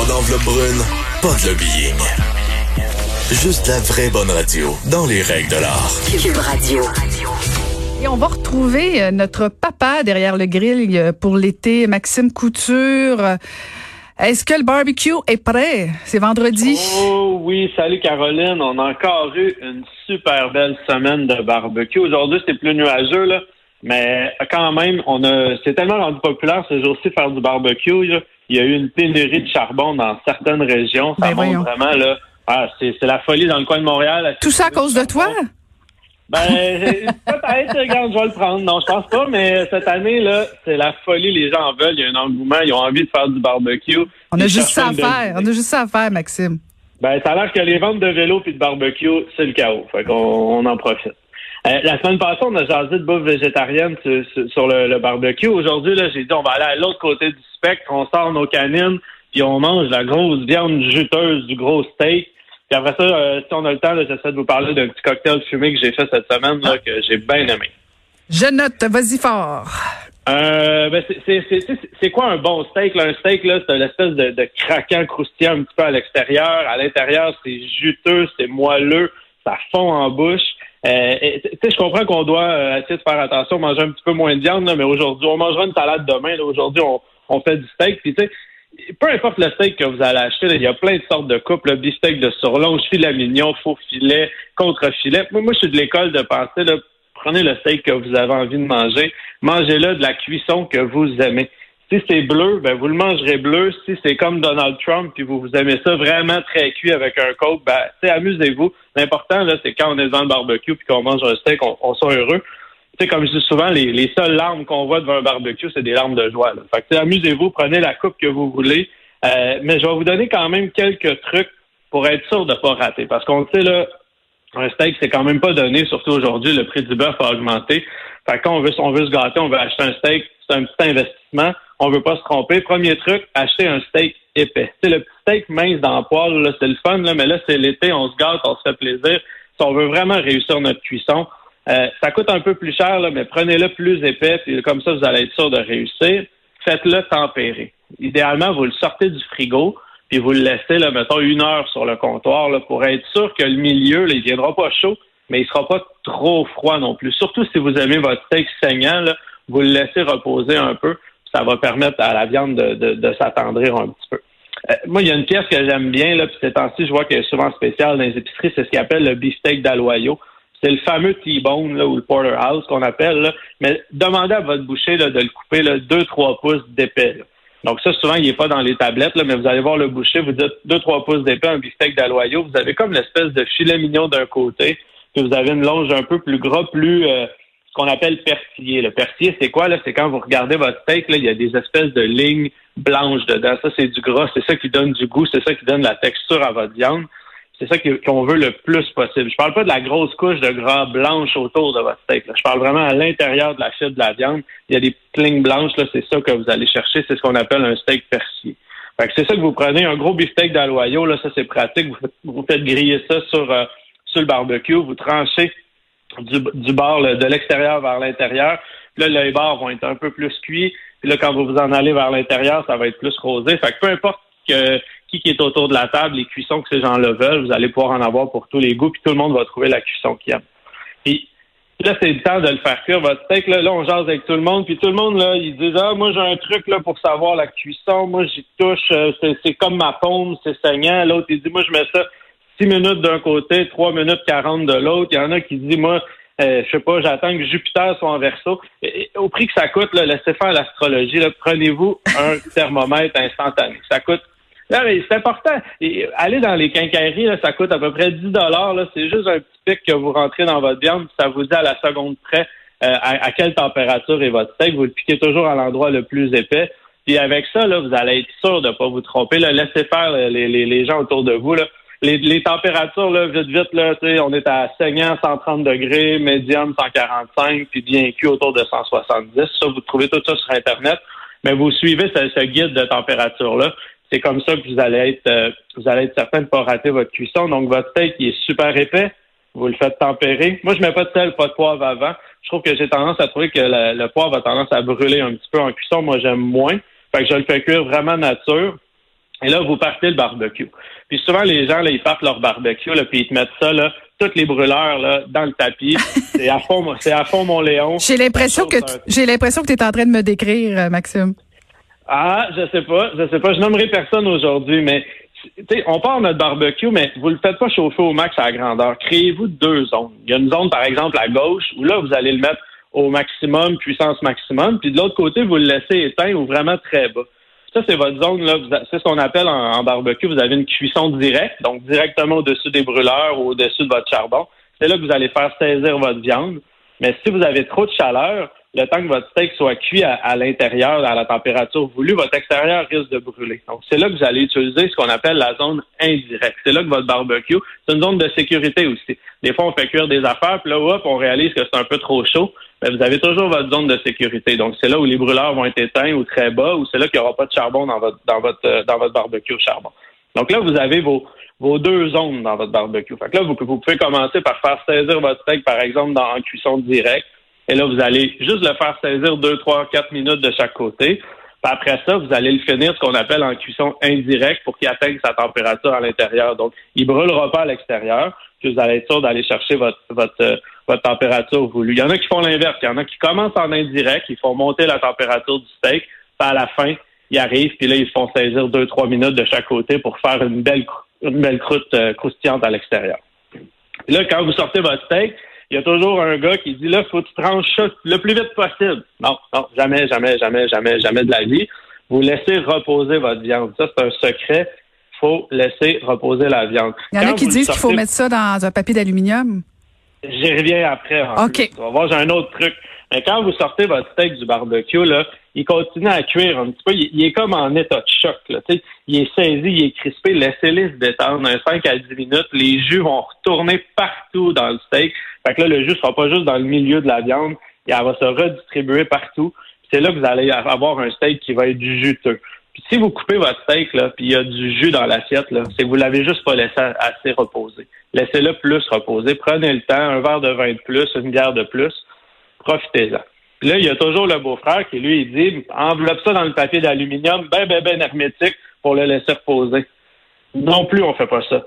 Pas d'enveloppe brune, pas de lobbying. Juste la vraie bonne radio, dans les règles de l'art. Cube Radio. Et on va retrouver euh, notre papa derrière le grill euh, pour l'été, Maxime Couture. Est-ce que le barbecue est prêt? C'est vendredi. Oh oui, salut Caroline. On a encore eu une super belle semaine de barbecue. Aujourd'hui, c'est plus nuageux, là. Mais quand même, on a c'est tellement rendu populaire ces jours-ci faire du barbecue. Là. Il y a eu une pénurie de charbon dans certaines régions. Ça Ben montre vraiment là. Ah, c'est, la folie dans le coin de Montréal. Tout ça à cause de toi? Ben, peut-être, regarde, je vais le prendre. Non, je pense pas, mais cette année, là, c'est la folie. Les gens en veulent. Il y a un engouement. Ils ont envie de faire du barbecue. On a juste ça à faire. On a juste ça à faire, Maxime. Ben, ça a l'air que les ventes de vélos puis de barbecue, c'est le chaos. Fait qu'on on en profite. Euh, la semaine passée, on a jasé de bouffe végétarienne sur, le, le barbecue. Aujourd'hui, là, j'ai dit on va aller à l'autre côté du spectre, on sort nos canines, puis on mange la grosse viande juteuse du gros steak. Puis après ça, euh, si on a le temps, là, j'essaie de vous parler d'un petit cocktail fumé que j'ai fait cette semaine là, que j'ai bien aimé. Je note, vas-y fort. Euh, ben c'est- c'est- c'est c'est- c'est quoi un bon steak? Là? Un steak, là, c'est une espèce de, de craquant croustillant un petit peu à l'extérieur. À l'intérieur, c'est juteux, c'est moelleux, ça fond en bouche. Euh, je comprends qu'on doit euh, essayer de faire attention, manger un petit peu moins de viande, là, mais aujourd'hui, on mangera une salade demain. Aujourd'hui, on, on fait du steak. Puis, peu importe le steak que vous allez acheter, il y a plein de sortes de coupes. Le beefsteak de surlonge, filet mignon, faux filet, contre-filet. Moi, moi, je suis de l'école de penser, là, prenez le steak que vous avez envie de manger, mangez-le de la cuisson que vous aimez. Si c'est bleu, ben vous le mangerez bleu. Si c'est comme Donald Trump, puis vous, vous aimez ça vraiment très cuit avec un coke, ben amusez-vous. L'important là, c'est quand on est dans le barbecue puis qu'on mange un steak, on, on soit heureux. Tu sais, comme je dis souvent, les, les seules larmes qu'on voit devant un barbecue, c'est des larmes de joie. Là. Fait que amusez-vous, prenez la coupe que vous voulez. Euh, mais je vais vous donner quand même quelques trucs pour être sûr de pas rater. Parce qu'on sait là, un steak, c'est quand même pas donné, surtout aujourd'hui, le prix du bœuf a augmenté. Fait que quand on veut, on veut se gâter, on veut acheter un steak, c'est un petit investissement. On veut pas se tromper. Premier truc, acheter un steak épais. C'est le petit steak mince dans le poêle, là, c'est le fun, là, mais là, c'est l'été, on se gâte, on se fait plaisir. Si on veut vraiment réussir notre cuisson, euh, ça coûte un peu plus cher, mais prenez-le plus épais, puis comme ça, vous allez être sûr de réussir. Faites-le tempérer. Idéalement, vous le sortez du frigo, puis vous le laissez, là, mettons, une heure sur le comptoir là, pour être sûr que le milieu, il viendra pas chaud, mais il sera pas trop froid non plus. Surtout si vous aimez votre steak saignant, vous le laissez reposer un peu. Ça va permettre à la viande de, de, de s'attendrir un petit peu. Euh, moi, il y a une pièce que j'aime bien, là, puis ces temps-ci, je vois qu'elle est souvent spéciale dans les épiceries, c'est ce qu'ils appellent le beefsteak d'Aloyo. C'est le fameux T-bone là, ou le porterhouse qu'on appelle. Là. Mais demandez à votre boucher là, de le couper là, 2-3 pouces d'épais. là. Donc ça, souvent, il n'est pas dans les tablettes, là, mais vous allez voir le boucher, vous dites 2-3 pouces d'épais, un beefsteak d'Aloyo. Vous avez comme l'espèce de filet mignon d'un côté, puis vous avez une longe un peu plus gras, plus euh, ce qu'on appelle persillé. Le persillé, c'est quoi? C'est quand vous regardez votre steak, là, il y a des espèces de lignes blanches dedans. Ça, c'est du gras, c'est ça qui donne du goût, c'est ça qui donne la texture à votre viande. C'est ça qu'on veut le plus possible. Je parle pas de la grosse couche de gras blanche autour de votre steak. là. Je parle vraiment à l'intérieur de la fibre de la viande. Il y a des lignes blanches, c'est ça que vous allez chercher. C'est ce qu'on appelle un steak persillé. C'est ça que vous prenez, un gros beefsteak d'Aloyo, là, ça c'est pratique. Vous vous faites griller ça sur, euh, sur le barbecue, vous tranchez du, du bord de l'extérieur vers l'intérieur. Là, les bords vont être un peu plus cuits. Puis là, quand vous vous en allez vers l'intérieur, ça va être plus rosé. Fait que peu importe que, qui qui est autour de la table, les cuissons que ces gens-là veulent, vous allez pouvoir en avoir pour tous les goûts, puis tout le monde va trouver la cuisson qu'il aime. Puis là, c'est le temps de le faire cuire, votre steak. Là, là, on jase avec tout le monde, puis tout le monde, là, ils disent Ah, moi j'ai un truc là pour savoir la cuisson, moi j'y touche, euh, c'est, c'est comme ma paume, c'est saignant. L'autre, il dit Moi, je mets ça 6 minutes d'un côté, 3 minutes 40 de l'autre. Il y en a qui disent Moi, euh, je sais pas, j'attends que Jupiter soit en verso. Et- au prix que ça coûte, là, laissez faire l'astrologie. Prenez-vous un thermomètre instantané. Ça coûte. Là, mais c'est important. Et aller dans les quincailleries, là, ça coûte à peu près 10 dollars. C'est juste un petit pic que vous rentrez dans votre viande, ça vous dit à la seconde près euh, à, à quelle température est votre steak. Vous le piquez toujours à l'endroit le plus épais. Puis avec ça, là, vous allez être sûr de ne pas vous tromper. Là. Laissez faire les, les, les gens autour de vous. Là. Les, les températures, là, vite, vite, là, on est à saignant 130 degrés, médium 145, puis bien cuit autour de 170. Ça, vous trouvez tout ça sur Internet. Mais vous suivez ce, ce guide de température-là. C'est comme ça que vous allez être euh, vous allez être certain de ne pas rater votre cuisson. Donc, votre steak il est super épais. Vous le faites tempérer. Moi, je mets pas de sel, pas de poivre avant. Je trouve que j'ai tendance à trouver que le, le poivre a tendance à brûler un petit peu en cuisson. Moi, j'aime moins. Fait que je le fais cuire vraiment nature. Et là, vous partez le barbecue. Puis souvent, les gens, là, ils partent leur barbecue, là, puis ils te mettent ça, là, toutes les brûleurs, là, dans le tapis. c'est à fond, c'est à fond mon Léon. J'ai l'impression que, j'ai l'impression que tu es en train de me décrire, euh, Maxime. Ah, je sais pas, je sais pas. Je nommerai personne aujourd'hui, mais on part notre barbecue, mais vous le faites pas chauffer au max à la grandeur. Créez-vous deux zones. Il y a une zone, par exemple, à gauche, où là, vous allez le mettre au maximum, puissance maximum, puis de l'autre côté, vous le laissez éteint ou vraiment très bas. Ça, c'est votre zone, là. C'est ce qu'on appelle en, barbecue, vous avez une cuisson directe, donc directement au-dessus des brûleurs ou au-dessus de votre charbon. C'est là que vous allez faire saisir votre viande. Mais si vous avez trop de chaleur, le temps que votre steak soit cuit à, l'intérieur, à la température voulue, votre extérieur risque de brûler. Donc, c'est là que vous allez utiliser ce qu'on appelle la zone indirecte. C'est là que votre barbecue, c'est une zone de sécurité aussi. Des fois, on fait cuire des affaires, puis là, hop, on réalise que c'est un peu trop chaud. Mais vous avez toujours votre zone de sécurité. Donc, c'est là où les brûleurs vont être éteints ou très bas, ou c'est là qu'il n'y aura pas de charbon dans votre, dans votre, euh, dans votre barbecue au charbon. Donc là, vous avez vos, vos deux zones dans votre barbecue. Fait que là, vous, vous pouvez commencer par faire saisir votre steak, par exemple, dans, en cuisson directe. Et là, vous allez juste le faire saisir deux, trois, quatre minutes de chaque côté. Puis après ça, vous allez le finir ce qu'on appelle en cuisson indirecte pour qu'il atteigne sa température à l'intérieur. Donc, il brûlera pas à l'extérieur, puis vous allez être sûr d'aller chercher votre, votre, euh, votre température voulue. Il y en a qui font l'inverse. Il y en a qui commencent en indirect, ils font monter la température du steak, puis à la fin, ils arrivent, puis là, ils font saisir deux, trois minutes de chaque côté pour faire une belle, une belle croûte euh, croustillante à l'extérieur. Là, quand vous sortez votre steak, il y a toujours un gars qui dit là, faut que tu tranches ça le plus vite possible. Non, non, jamais, jamais, jamais, jamais, jamais de la vie. Vous laissez reposer votre viande. Ça, c'est un secret. faut laisser reposer la viande. Il y en a qui disent qu'il faut mettre ça dans un papier d'aluminium. J'y reviens après. OK. On va voir, j'ai un autre truc. Mais quand vous sortez votre steak du barbecue, là, il continue à cuire un petit peu. Il, est comme en état de choc. Là, il est saisi, il est crispé. Laissez-les se détendre un 5 à 10 minutes. Les jus vont retourner partout dans le steak. Fait que là, le jus sera pas juste dans le milieu de la viande. Il va se redistribuer partout. C'est là que vous allez avoir un steak qui va être juteux. Puis si vous coupez votre steak, là, puis il y a du jus dans l'assiette, c'est que vous l'avez juste pas laissé assez reposer. Laissez-le plus reposer. Prenez le temps, un verre de vin de plus, une bière de plus. Profitez-en. Puis là, il y a toujours le beau-frère qui, lui, il dit enveloppe ça dans le papier d'aluminium, ben, ben, ben hermétique pour le laisser reposer. Non plus, on fait pas ça.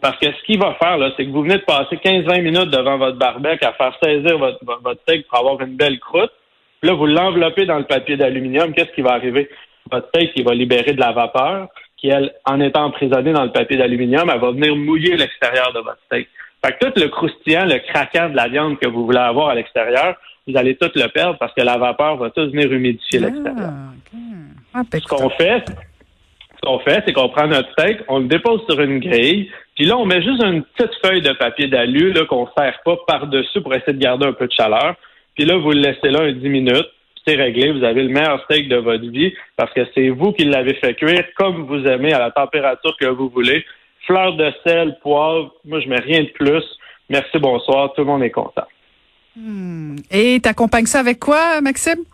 parce que ce qu'il va faire, là, c'est que vous venez de passer 15-20 minutes devant votre barbecue à faire saisir votre, votre steak pour avoir une belle croûte. Puis là, vous l'enveloppez dans le papier d'aluminium. Qu'est-ce qui va arriver? Votre steak, il va libérer de la vapeur qui, elle, en étant emprisonnée dans le papier d'aluminium, elle va venir mouiller l'extérieur de votre steak. Fait que tout le croustillant, le craquant de la viande que vous voulez avoir à l'extérieur, vous allez tout le perdre parce que la vapeur va tout venir humidifier ah, l'extérieur. Ah, ce qu'on fait, ce qu'on fait, c'est qu'on prend notre steak, on le dépose sur une grille, puis là, on met juste une petite feuille de papier d'alu qu'on ne serre pas par-dessus pour essayer de garder un peu de chaleur. Puis là, vous le laissez là un 10 minutes, c'est réglé, vous avez le meilleur steak de votre vie parce que c'est vous qui l'avez fait cuire comme vous aimez, à la température que vous voulez. Fleur de sel, poivre, moi je mets rien de plus. Merci, bonsoir, tout le monde est content. Hmm. Et t'accompagnes ça avec quoi, Maxime?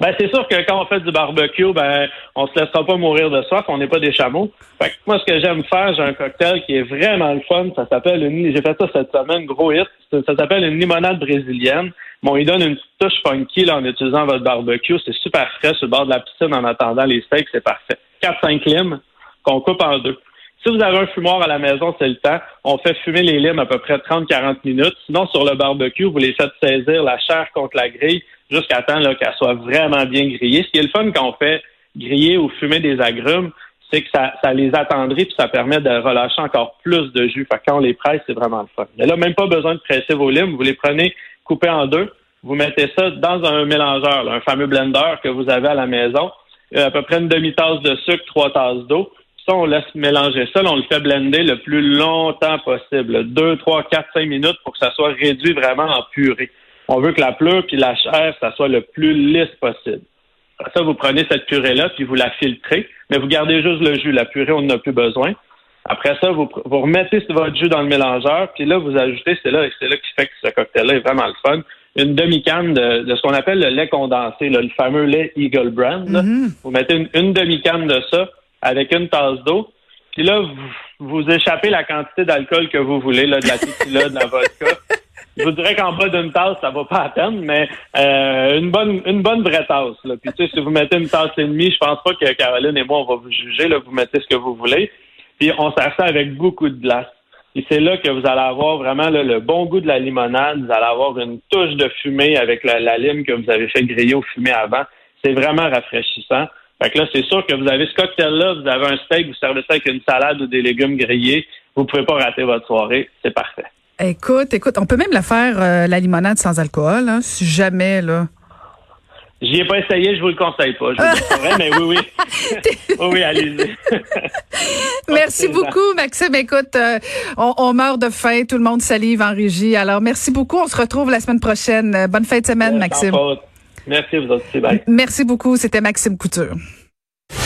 Ben, c'est sûr que quand on fait du barbecue, ben, on se laissera pas mourir de soif, on n'est pas des chameaux. Fait moi, ce que j'aime faire, j'ai un cocktail qui est vraiment le fun. Ça s'appelle une, j'ai fait ça cette semaine, gros hit. Ça, s'appelle une limonade brésilienne. Bon, il donne une touche funky, en utilisant votre barbecue. C'est super frais sur le bord de la piscine en attendant les steaks, c'est parfait. 4-5 limes qu'on coupe en deux. Si vous avez un fumoir à la maison, c'est le temps. On fait fumer les limes à peu près 30-40 minutes. Sinon, sur le barbecue, vous les faites saisir la chair contre la grille jusqu'à temps qu'elle soit vraiment bien grillée. Ce qui est le fun quand on fait griller ou fumer des agrumes, c'est que ça, ça les attendrit puis ça permet de relâcher encore plus de jus. Fait quand on les presse, c'est vraiment le fun. Mais là, même pas besoin de presser vos limes. Vous les prenez coupés en deux. Vous mettez ça dans un mélangeur, un fameux blender que vous avez à la maison. Euh, à peu près une demi-tasse de sucre, trois tasses d'eau on laisse mélanger ça, on le fait blender le plus longtemps possible, deux, trois, quatre, cinq minutes pour que ça soit réduit vraiment en purée. On veut que la pleure puis la chair, ça soit le plus lisse possible. Après ça, vous prenez cette purée-là, puis vous la filtrez, mais vous gardez juste le jus. La purée, on n'en a plus besoin. Après ça, vous, remettez votre jus dans le mélangeur, puis là, vous ajoutez, c'est là, c'est là qui fait que ce cocktail-là est vraiment le fun, une demi-canne de, ce qu'on appelle le lait condensé, le fameux lait Eagle Brand. Mm-hmm. Vous mettez une demi-canne de ça, avec une tasse d'eau. Puis là, vous, vous, échappez la quantité d'alcool que vous voulez, là, de la tequila, de la vodka. je vous dirais qu'en bas d'une tasse, ça va pas peine, mais euh, une bonne une bonne vraie tasse. Là. Puis tu sais, si vous mettez une tasse et demie, je pense pas que Caroline et moi, on va vous juger. Là, vous mettez ce que vous voulez. Puis on sert ça avec beaucoup de glace. Et c'est là que vous allez avoir vraiment le bon goût de la limonade. Vous allez avoir une touche de fumée avec la, la lime que vous avez fait griller au fumé avant. C'est vraiment rafraîchissant. Fait que là, c'est sûr que vous avez ce cocktail-là, vous avez un steak, vous servez ça avec une salade ou des légumes grillés. Vous pouvez pas rater votre soirée. C'est parfait. Écoute, écoute, on peut même la faire, euh, la limonade sans alcool, hein, si jamais, là. J'y ai pas essayé, je vous le conseille pas. Je vous le mais oui, oui. oui, oui, allez-y. merci beaucoup, Maxime. Écoute, euh, on, on, meurt de faim, tout le monde salive en régie. Alors, merci beaucoup. On se retrouve la semaine prochaine. Bonne fin de semaine, Maxime. Merci, vous aussi. Merci beaucoup. C'était Maxime Couture.